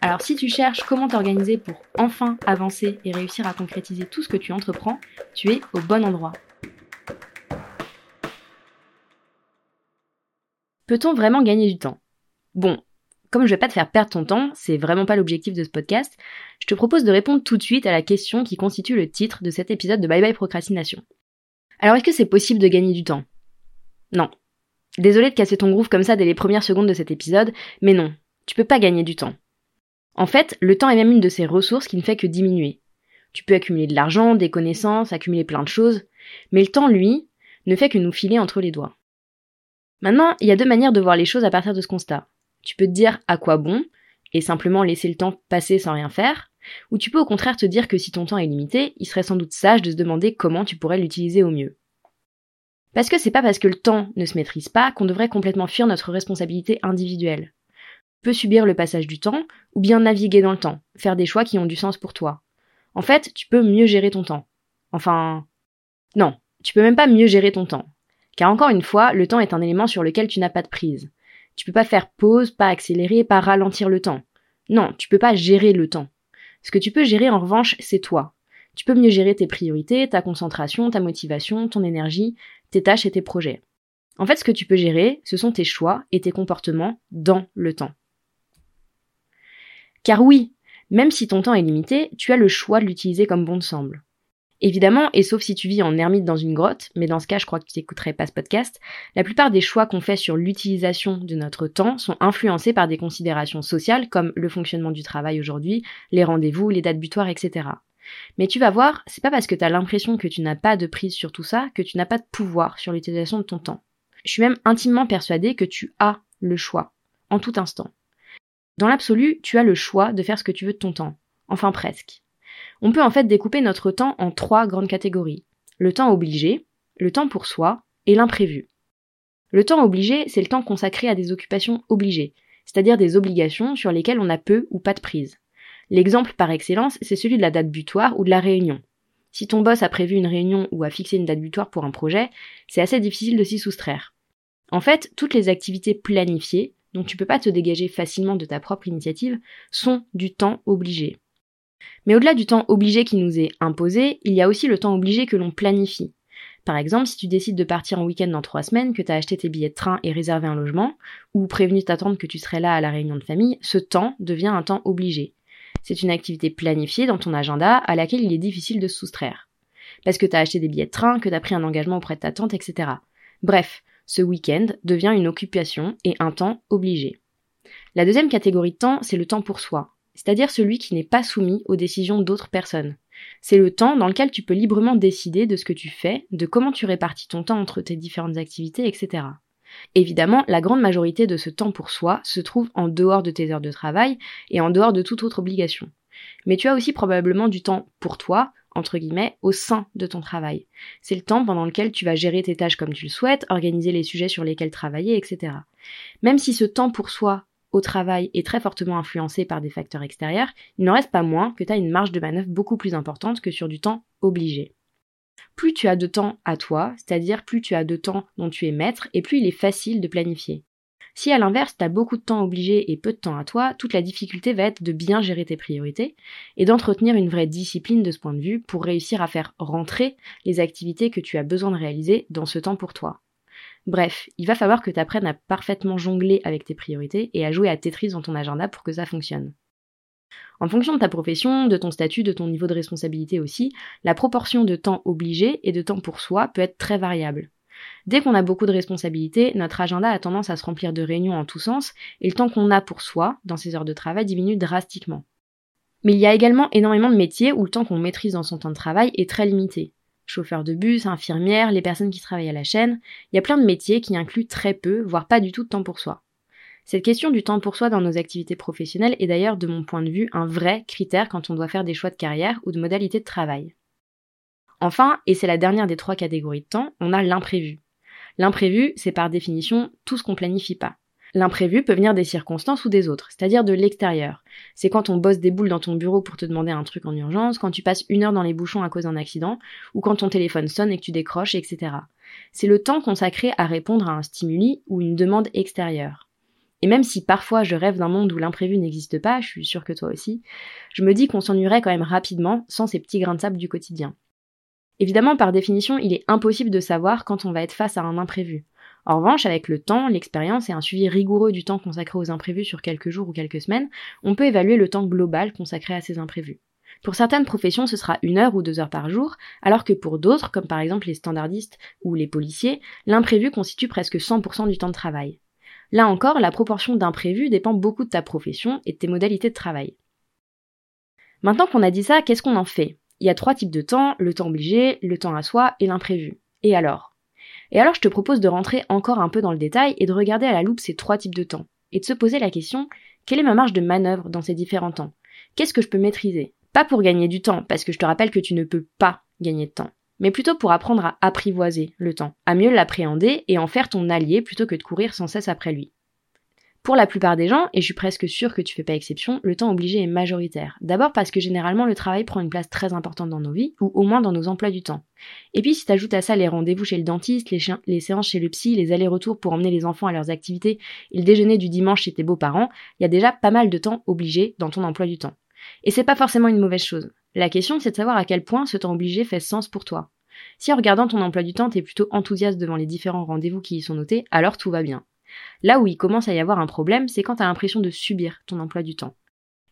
Alors si tu cherches comment t'organiser pour enfin avancer et réussir à concrétiser tout ce que tu entreprends, tu es au bon endroit. Peut-on vraiment gagner du temps? Bon, comme je vais pas te faire perdre ton temps, c'est vraiment pas l'objectif de ce podcast, je te propose de répondre tout de suite à la question qui constitue le titre de cet épisode de Bye Bye Procrastination. Alors est-ce que c'est possible de gagner du temps? Non. Désolé de casser ton groove comme ça dès les premières secondes de cet épisode, mais non, tu peux pas gagner du temps. En fait, le temps est même une de ces ressources qui ne fait que diminuer. Tu peux accumuler de l'argent, des connaissances, accumuler plein de choses, mais le temps, lui, ne fait que nous filer entre les doigts. Maintenant, il y a deux manières de voir les choses à partir de ce constat. Tu peux te dire à quoi bon, et simplement laisser le temps passer sans rien faire, ou tu peux au contraire te dire que si ton temps est limité, il serait sans doute sage de se demander comment tu pourrais l'utiliser au mieux. Parce que c'est pas parce que le temps ne se maîtrise pas qu'on devrait complètement fuir notre responsabilité individuelle peux subir le passage du temps, ou bien naviguer dans le temps, faire des choix qui ont du sens pour toi. En fait, tu peux mieux gérer ton temps. Enfin, non, tu peux même pas mieux gérer ton temps. Car encore une fois, le temps est un élément sur lequel tu n'as pas de prise. Tu peux pas faire pause, pas accélérer, pas ralentir le temps. Non, tu peux pas gérer le temps. Ce que tu peux gérer en revanche, c'est toi. Tu peux mieux gérer tes priorités, ta concentration, ta motivation, ton énergie, tes tâches et tes projets. En fait, ce que tu peux gérer, ce sont tes choix et tes comportements dans le temps. Car oui, même si ton temps est limité, tu as le choix de l'utiliser comme bon te semble. Évidemment, et sauf si tu vis en ermite dans une grotte, mais dans ce cas je crois que tu n'écouterais pas ce podcast, la plupart des choix qu'on fait sur l'utilisation de notre temps sont influencés par des considérations sociales comme le fonctionnement du travail aujourd'hui, les rendez-vous, les dates butoirs, etc. Mais tu vas voir, c'est pas parce que tu as l'impression que tu n'as pas de prise sur tout ça que tu n'as pas de pouvoir sur l'utilisation de ton temps. Je suis même intimement persuadée que tu as le choix, en tout instant. Dans l'absolu, tu as le choix de faire ce que tu veux de ton temps. Enfin presque. On peut en fait découper notre temps en trois grandes catégories. Le temps obligé, le temps pour soi et l'imprévu. Le temps obligé, c'est le temps consacré à des occupations obligées, c'est-à-dire des obligations sur lesquelles on a peu ou pas de prise. L'exemple par excellence, c'est celui de la date butoir ou de la réunion. Si ton boss a prévu une réunion ou a fixé une date butoir pour un projet, c'est assez difficile de s'y soustraire. En fait, toutes les activités planifiées, donc tu peux pas te dégager facilement de ta propre initiative, sont du temps obligé. Mais au-delà du temps obligé qui nous est imposé, il y a aussi le temps obligé que l'on planifie. Par exemple, si tu décides de partir en week-end dans trois semaines, que tu as acheté tes billets de train et réservé un logement, ou prévenu t'attendre que tu serais là à la réunion de famille, ce temps devient un temps obligé. C'est une activité planifiée dans ton agenda à laquelle il est difficile de se soustraire. Parce que tu as acheté des billets de train, que tu as pris un engagement auprès de ta tante, etc. Bref, ce week-end devient une occupation et un temps obligé. La deuxième catégorie de temps, c'est le temps pour soi, c'est-à-dire celui qui n'est pas soumis aux décisions d'autres personnes. C'est le temps dans lequel tu peux librement décider de ce que tu fais, de comment tu répartis ton temps entre tes différentes activités, etc. Évidemment, la grande majorité de ce temps pour soi se trouve en dehors de tes heures de travail et en dehors de toute autre obligation. Mais tu as aussi probablement du temps pour toi, entre guillemets, au sein de ton travail. C'est le temps pendant lequel tu vas gérer tes tâches comme tu le souhaites, organiser les sujets sur lesquels travailler, etc. Même si ce temps pour soi au travail est très fortement influencé par des facteurs extérieurs, il n'en reste pas moins que tu as une marge de manœuvre beaucoup plus importante que sur du temps obligé. Plus tu as de temps à toi, c'est-à-dire plus tu as de temps dont tu es maître, et plus il est facile de planifier. Si à l'inverse, tu as beaucoup de temps obligé et peu de temps à toi, toute la difficulté va être de bien gérer tes priorités et d'entretenir une vraie discipline de ce point de vue pour réussir à faire rentrer les activités que tu as besoin de réaliser dans ce temps pour toi. Bref, il va falloir que tu apprennes à parfaitement jongler avec tes priorités et à jouer à Tetris dans ton agenda pour que ça fonctionne. En fonction de ta profession, de ton statut, de ton niveau de responsabilité aussi, la proportion de temps obligé et de temps pour soi peut être très variable. Dès qu'on a beaucoup de responsabilités, notre agenda a tendance à se remplir de réunions en tous sens, et le temps qu'on a pour soi, dans ses heures de travail, diminue drastiquement. Mais il y a également énormément de métiers où le temps qu'on maîtrise dans son temps de travail est très limité. Chauffeur de bus, infirmière, les personnes qui travaillent à la chaîne, il y a plein de métiers qui incluent très peu, voire pas du tout de temps pour soi. Cette question du temps pour soi dans nos activités professionnelles est d'ailleurs, de mon point de vue, un vrai critère quand on doit faire des choix de carrière ou de modalités de travail. Enfin, et c'est la dernière des trois catégories de temps, on a l'imprévu. L'imprévu, c'est par définition tout ce qu'on planifie pas. L'imprévu peut venir des circonstances ou des autres, c'est-à-dire de l'extérieur. C'est quand on bosse des boules dans ton bureau pour te demander un truc en urgence, quand tu passes une heure dans les bouchons à cause d'un accident, ou quand ton téléphone sonne et que tu décroches, etc. C'est le temps consacré à répondre à un stimuli ou une demande extérieure. Et même si parfois je rêve d'un monde où l'imprévu n'existe pas, je suis sûre que toi aussi, je me dis qu'on s'ennuierait quand même rapidement sans ces petits grains de sable du quotidien. Évidemment, par définition, il est impossible de savoir quand on va être face à un imprévu. En revanche, avec le temps, l'expérience et un suivi rigoureux du temps consacré aux imprévus sur quelques jours ou quelques semaines, on peut évaluer le temps global consacré à ces imprévus. Pour certaines professions, ce sera une heure ou deux heures par jour, alors que pour d'autres, comme par exemple les standardistes ou les policiers, l'imprévu constitue presque 100% du temps de travail. Là encore, la proportion d'imprévus dépend beaucoup de ta profession et de tes modalités de travail. Maintenant qu'on a dit ça, qu'est-ce qu'on en fait? Il y a trois types de temps, le temps obligé, le temps à soi et l'imprévu. Et alors? Et alors je te propose de rentrer encore un peu dans le détail et de regarder à la loupe ces trois types de temps, et de se poser la question, quelle est ma marge de manœuvre dans ces différents temps? Qu'est-ce que je peux maîtriser? Pas pour gagner du temps, parce que je te rappelle que tu ne peux pas gagner de temps mais plutôt pour apprendre à apprivoiser le temps, à mieux l'appréhender et en faire ton allié plutôt que de courir sans cesse après lui. Pour la plupart des gens, et je suis presque sûre que tu fais pas exception, le temps obligé est majoritaire. D'abord parce que généralement le travail prend une place très importante dans nos vies, ou au moins dans nos emplois du temps. Et puis si t'ajoutes à ça les rendez-vous chez le dentiste, les, séances chez le psy, les allers-retours pour emmener les enfants à leurs activités, et le déjeuner du dimanche chez tes beaux-parents, il y a déjà pas mal de temps obligé dans ton emploi du temps. Et c'est pas forcément une mauvaise chose. La question, c'est de savoir à quel point ce temps obligé fait sens pour toi. Si en regardant ton emploi du temps, t'es plutôt enthousiaste devant les différents rendez-vous qui y sont notés, alors tout va bien. Là où il commence à y avoir un problème, c'est quand t'as l'impression de subir ton emploi du temps.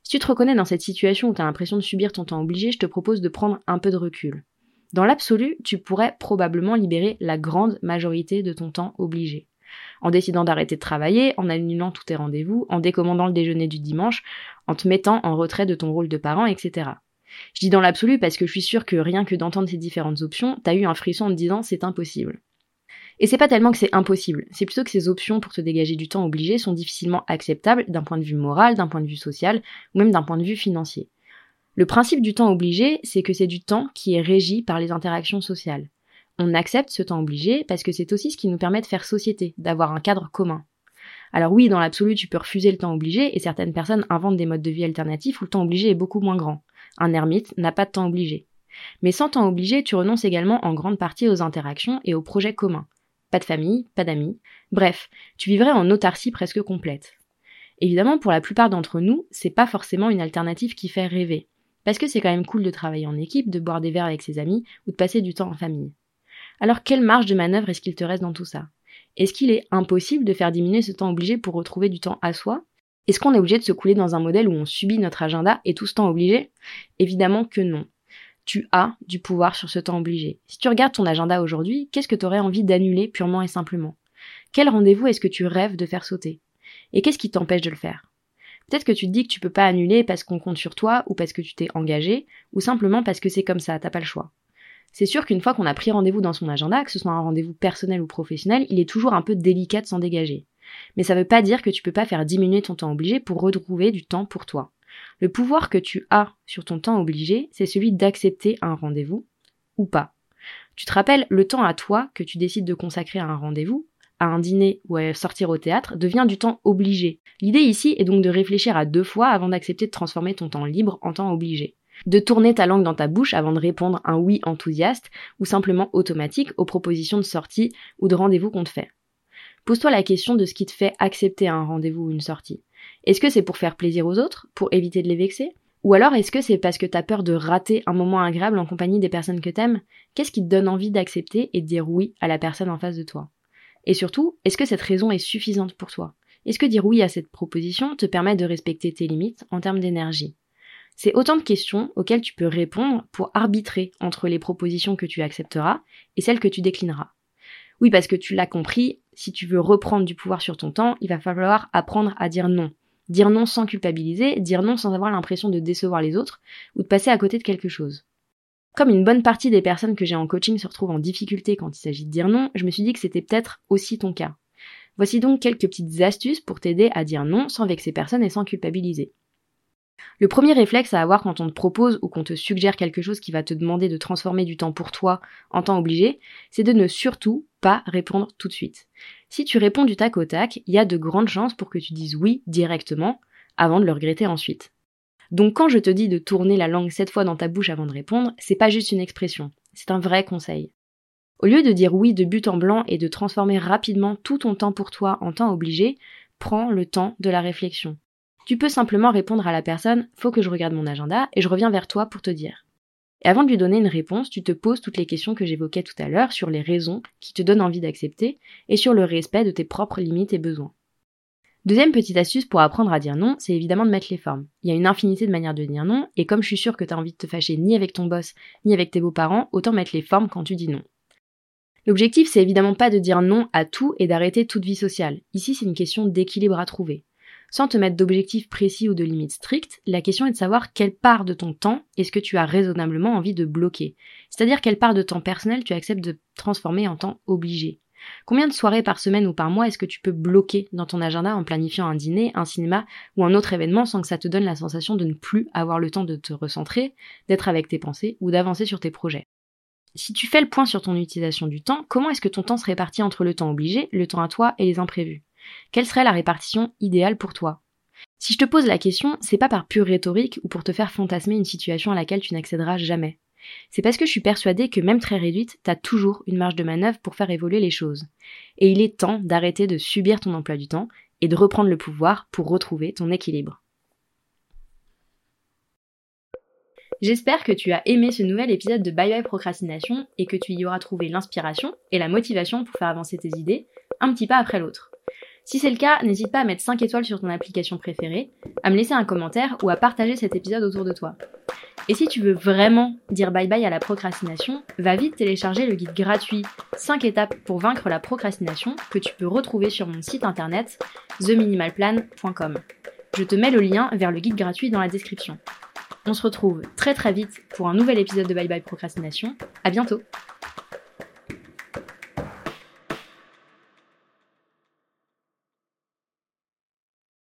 Si tu te reconnais dans cette situation où t'as l'impression de subir ton temps obligé, je te propose de prendre un peu de recul. Dans l'absolu, tu pourrais probablement libérer la grande majorité de ton temps obligé. En décidant d'arrêter de travailler, en annulant tous tes rendez-vous, en décommandant le déjeuner du dimanche, en te mettant en retrait de ton rôle de parent, etc. Je dis dans l'absolu parce que je suis sûre que rien que d'entendre ces différentes options, t'as eu un frisson en te disant c'est impossible. Et c'est pas tellement que c'est impossible, c'est plutôt que ces options pour te dégager du temps obligé sont difficilement acceptables d'un point de vue moral, d'un point de vue social, ou même d'un point de vue financier. Le principe du temps obligé, c'est que c'est du temps qui est régi par les interactions sociales. On accepte ce temps obligé parce que c'est aussi ce qui nous permet de faire société, d'avoir un cadre commun. Alors oui, dans l'absolu, tu peux refuser le temps obligé et certaines personnes inventent des modes de vie alternatifs où le temps obligé est beaucoup moins grand. Un ermite n'a pas de temps obligé. Mais sans temps obligé, tu renonces également en grande partie aux interactions et aux projets communs. Pas de famille, pas d'amis. Bref, tu vivrais en autarcie presque complète. Évidemment, pour la plupart d'entre nous, c'est pas forcément une alternative qui fait rêver. Parce que c'est quand même cool de travailler en équipe, de boire des verres avec ses amis ou de passer du temps en famille. Alors quelle marge de manœuvre est-ce qu'il te reste dans tout ça? Est-ce qu'il est impossible de faire diminuer ce temps obligé pour retrouver du temps à soi? Est-ce qu'on est obligé de se couler dans un modèle où on subit notre agenda et tout ce temps obligé? Évidemment que non. Tu as du pouvoir sur ce temps obligé. Si tu regardes ton agenda aujourd'hui, qu'est-ce que tu aurais envie d'annuler purement et simplement? Quel rendez-vous est-ce que tu rêves de faire sauter? Et qu'est-ce qui t'empêche de le faire? Peut-être que tu te dis que tu peux pas annuler parce qu'on compte sur toi ou parce que tu t'es engagé ou simplement parce que c'est comme ça, t'as pas le choix. C'est sûr qu'une fois qu'on a pris rendez-vous dans son agenda, que ce soit un rendez-vous personnel ou professionnel, il est toujours un peu délicat de s'en dégager. Mais ça veut pas dire que tu peux pas faire diminuer ton temps obligé pour retrouver du temps pour toi. Le pouvoir que tu as sur ton temps obligé, c'est celui d'accepter un rendez-vous ou pas. Tu te rappelles, le temps à toi que tu décides de consacrer à un rendez-vous, à un dîner ou à sortir au théâtre devient du temps obligé. L'idée ici est donc de réfléchir à deux fois avant d'accepter de transformer ton temps libre en temps obligé. De tourner ta langue dans ta bouche avant de répondre un oui enthousiaste ou simplement automatique aux propositions de sortie ou de rendez-vous qu'on te fait. Pose-toi la question de ce qui te fait accepter un rendez-vous ou une sortie. Est-ce que c'est pour faire plaisir aux autres, pour éviter de les vexer? Ou alors est-ce que c'est parce que t'as peur de rater un moment agréable en compagnie des personnes que t'aimes? Qu'est-ce qui te donne envie d'accepter et de dire oui à la personne en face de toi? Et surtout, est-ce que cette raison est suffisante pour toi? Est-ce que dire oui à cette proposition te permet de respecter tes limites en termes d'énergie? C'est autant de questions auxquelles tu peux répondre pour arbitrer entre les propositions que tu accepteras et celles que tu déclineras. Oui, parce que tu l'as compris, si tu veux reprendre du pouvoir sur ton temps, il va falloir apprendre à dire non. Dire non sans culpabiliser, dire non sans avoir l'impression de décevoir les autres ou de passer à côté de quelque chose. Comme une bonne partie des personnes que j'ai en coaching se retrouvent en difficulté quand il s'agit de dire non, je me suis dit que c'était peut-être aussi ton cas. Voici donc quelques petites astuces pour t'aider à dire non sans vexer personne et sans culpabiliser. Le premier réflexe à avoir quand on te propose ou qu'on te suggère quelque chose qui va te demander de transformer du temps pour toi en temps obligé, c'est de ne surtout pas répondre tout de suite. Si tu réponds du tac au tac, il y a de grandes chances pour que tu dises oui directement avant de le regretter ensuite. Donc quand je te dis de tourner la langue sept fois dans ta bouche avant de répondre, c'est pas juste une expression, c'est un vrai conseil. Au lieu de dire oui de but en blanc et de transformer rapidement tout ton temps pour toi en temps obligé, prends le temps de la réflexion. Tu peux simplement répondre à la personne Faut que je regarde mon agenda et je reviens vers toi pour te dire. Et avant de lui donner une réponse, tu te poses toutes les questions que j'évoquais tout à l'heure sur les raisons qui te donnent envie d'accepter et sur le respect de tes propres limites et besoins. Deuxième petite astuce pour apprendre à dire non, c'est évidemment de mettre les formes. Il y a une infinité de manières de dire non, et comme je suis sûre que tu as envie de te fâcher ni avec ton boss, ni avec tes beaux-parents, autant mettre les formes quand tu dis non. L'objectif, c'est évidemment pas de dire non à tout et d'arrêter toute vie sociale. Ici, c'est une question d'équilibre à trouver. Sans te mettre d'objectifs précis ou de limites strictes, la question est de savoir quelle part de ton temps est-ce que tu as raisonnablement envie de bloquer. C'est-à-dire quelle part de temps personnel tu acceptes de transformer en temps obligé. Combien de soirées par semaine ou par mois est-ce que tu peux bloquer dans ton agenda en planifiant un dîner, un cinéma ou un autre événement sans que ça te donne la sensation de ne plus avoir le temps de te recentrer, d'être avec tes pensées ou d'avancer sur tes projets? Si tu fais le point sur ton utilisation du temps, comment est-ce que ton temps se répartit entre le temps obligé, le temps à toi et les imprévus? Quelle serait la répartition idéale pour toi? Si je te pose la question, c'est pas par pure rhétorique ou pour te faire fantasmer une situation à laquelle tu n'accéderas jamais. C'est parce que je suis persuadée que même très réduite, t'as toujours une marge de manœuvre pour faire évoluer les choses. Et il est temps d'arrêter de subir ton emploi du temps et de reprendre le pouvoir pour retrouver ton équilibre. J'espère que tu as aimé ce nouvel épisode de Bye Bye Procrastination et que tu y auras trouvé l'inspiration et la motivation pour faire avancer tes idées un petit pas après l'autre. Si c'est le cas, n'hésite pas à mettre 5 étoiles sur ton application préférée, à me laisser un commentaire ou à partager cet épisode autour de toi. Et si tu veux vraiment dire bye bye à la procrastination, va vite télécharger le guide gratuit 5 étapes pour vaincre la procrastination que tu peux retrouver sur mon site internet theminimalplan.com. Je te mets le lien vers le guide gratuit dans la description. On se retrouve très très vite pour un nouvel épisode de Bye Bye Procrastination. À bientôt!